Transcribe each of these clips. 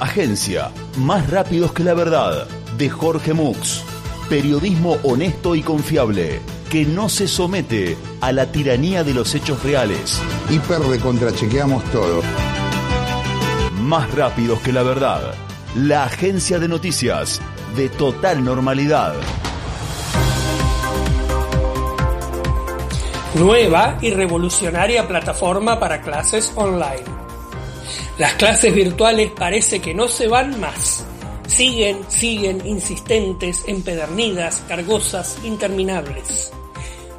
Agencia, más rápidos que la verdad, de Jorge Mux. Periodismo honesto y confiable, que no se somete a la tiranía de los hechos reales. Hiper recontrachequeamos todo. Más rápidos que la verdad. La agencia de noticias de total normalidad. Nueva y revolucionaria plataforma para clases online. Las clases virtuales parece que no se van más. Siguen, siguen insistentes, empedernidas, cargosas, interminables.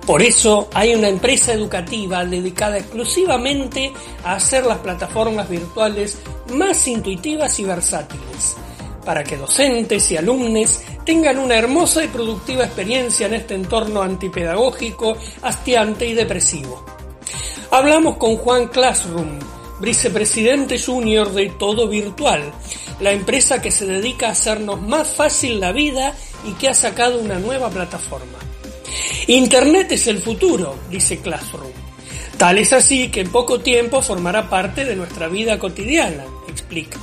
Por eso hay una empresa educativa dedicada exclusivamente a hacer las plataformas virtuales más intuitivas y versátiles, para que docentes y alumnos tengan una hermosa y productiva experiencia en este entorno antipedagógico, hastiante y depresivo. Hablamos con Juan Classroom, vicepresidente junior de Todo Virtual, la empresa que se dedica a hacernos más fácil la vida y que ha sacado una nueva plataforma. Internet es el futuro, dice Classroom. Tal es así que en poco tiempo formará parte de nuestra vida cotidiana, explica.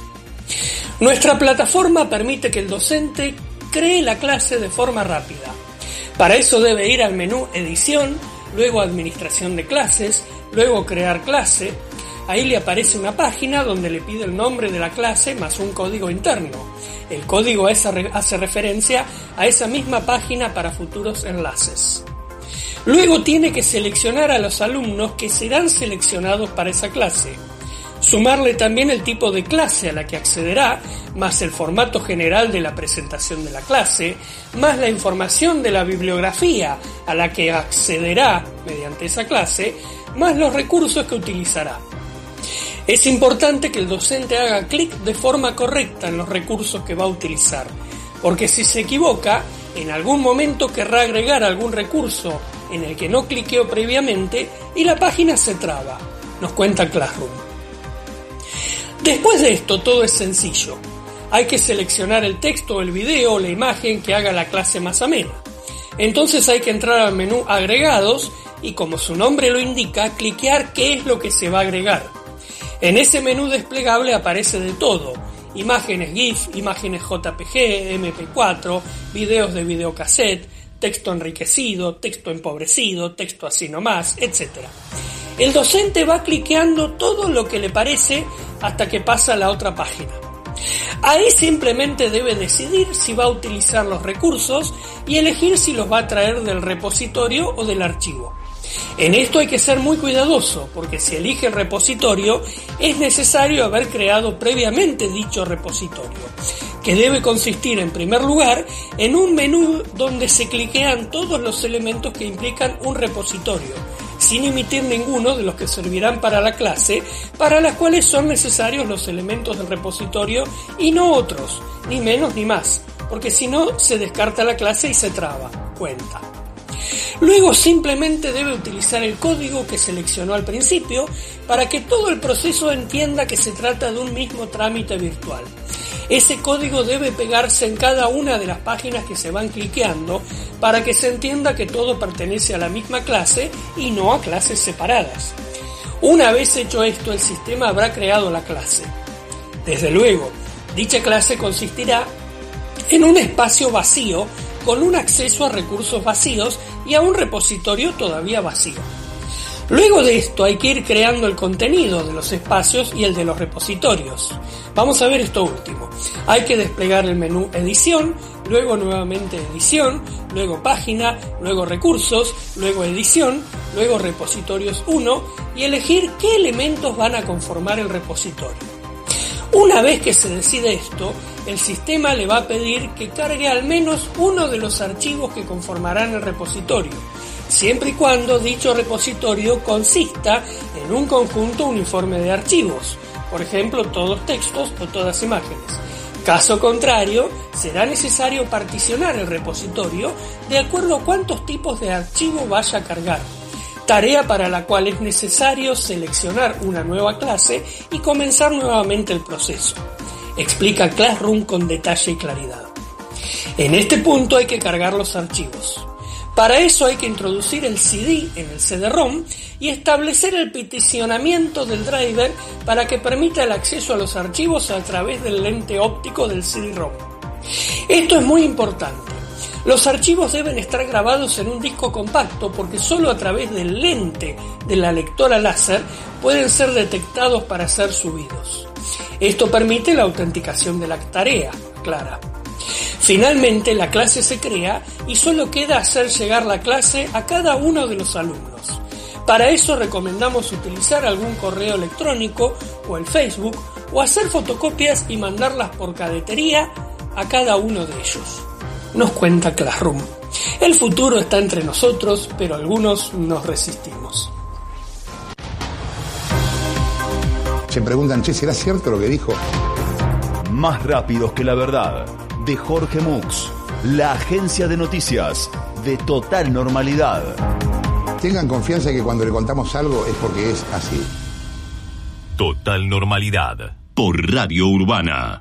Nuestra plataforma permite que el docente cree la clase de forma rápida. Para eso debe ir al menú Edición, luego Administración de clases, luego Crear clase. Ahí le aparece una página donde le pide el nombre de la clase más un código interno. El código hace referencia a esa misma página para futuros enlaces. Luego tiene que seleccionar a los alumnos que serán seleccionados para esa clase. Sumarle también el tipo de clase a la que accederá, más el formato general de la presentación de la clase, más la información de la bibliografía a la que accederá mediante esa clase, más los recursos que utilizará. Es importante que el docente haga clic de forma correcta en los recursos que va a utilizar, porque si se equivoca, en algún momento querrá agregar algún recurso en el que no cliqueó previamente y la página se traba, nos cuenta Classroom. Después de esto todo es sencillo. Hay que seleccionar el texto, el video o la imagen que haga la clase más amena. Entonces hay que entrar al menú agregados y como su nombre lo indica, cliquear qué es lo que se va a agregar. En ese menú desplegable aparece de todo, imágenes GIF, imágenes JPG, MP4, videos de videocassette, texto enriquecido, texto empobrecido, texto así nomás, etc. El docente va cliqueando todo lo que le parece hasta que pasa a la otra página. Ahí simplemente debe decidir si va a utilizar los recursos y elegir si los va a traer del repositorio o del archivo. En esto hay que ser muy cuidadoso, porque si elige el repositorio, es necesario haber creado previamente dicho repositorio, que debe consistir en primer lugar en un menú donde se cliquean todos los elementos que implican un repositorio, sin emitir ninguno de los que servirán para la clase, para las cuales son necesarios los elementos del repositorio y no otros, ni menos ni más, porque si no se descarta la clase y se traba. Cuenta. Luego simplemente debe utilizar el código que seleccionó al principio para que todo el proceso entienda que se trata de un mismo trámite virtual. Ese código debe pegarse en cada una de las páginas que se van cliqueando para que se entienda que todo pertenece a la misma clase y no a clases separadas. Una vez hecho esto, el sistema habrá creado la clase. Desde luego, dicha clase consistirá en un espacio vacío con un acceso a recursos vacíos y a un repositorio todavía vacío. Luego de esto hay que ir creando el contenido de los espacios y el de los repositorios. Vamos a ver esto último. Hay que desplegar el menú edición, luego nuevamente edición, luego página, luego recursos, luego edición, luego repositorios 1 y elegir qué elementos van a conformar el repositorio. Una vez que se decide esto, el sistema le va a pedir que cargue al menos uno de los archivos que conformarán el repositorio, siempre y cuando dicho repositorio consista en un conjunto uniforme de archivos, por ejemplo todos textos o todas imágenes. Caso contrario, será necesario particionar el repositorio de acuerdo a cuántos tipos de archivo vaya a cargar tarea para la cual es necesario seleccionar una nueva clase y comenzar nuevamente el proceso. Explica Classroom con detalle y claridad. En este punto hay que cargar los archivos. Para eso hay que introducir el CD en el CD-ROM y establecer el peticionamiento del driver para que permita el acceso a los archivos a través del lente óptico del CD-ROM. Esto es muy importante. Los archivos deben estar grabados en un disco compacto porque solo a través del lente de la lectora láser pueden ser detectados para ser subidos. Esto permite la autenticación de la tarea, clara. Finalmente la clase se crea y solo queda hacer llegar la clase a cada uno de los alumnos. Para eso recomendamos utilizar algún correo electrónico o el Facebook o hacer fotocopias y mandarlas por cadetería a cada uno de ellos. Nos cuenta Classroom. El futuro está entre nosotros, pero algunos nos resistimos. Se preguntan, che, ¿será cierto lo que dijo? Más rápidos que la verdad, de Jorge Mux, la agencia de noticias de total normalidad. Tengan confianza que cuando le contamos algo es porque es así. Total normalidad, por Radio Urbana.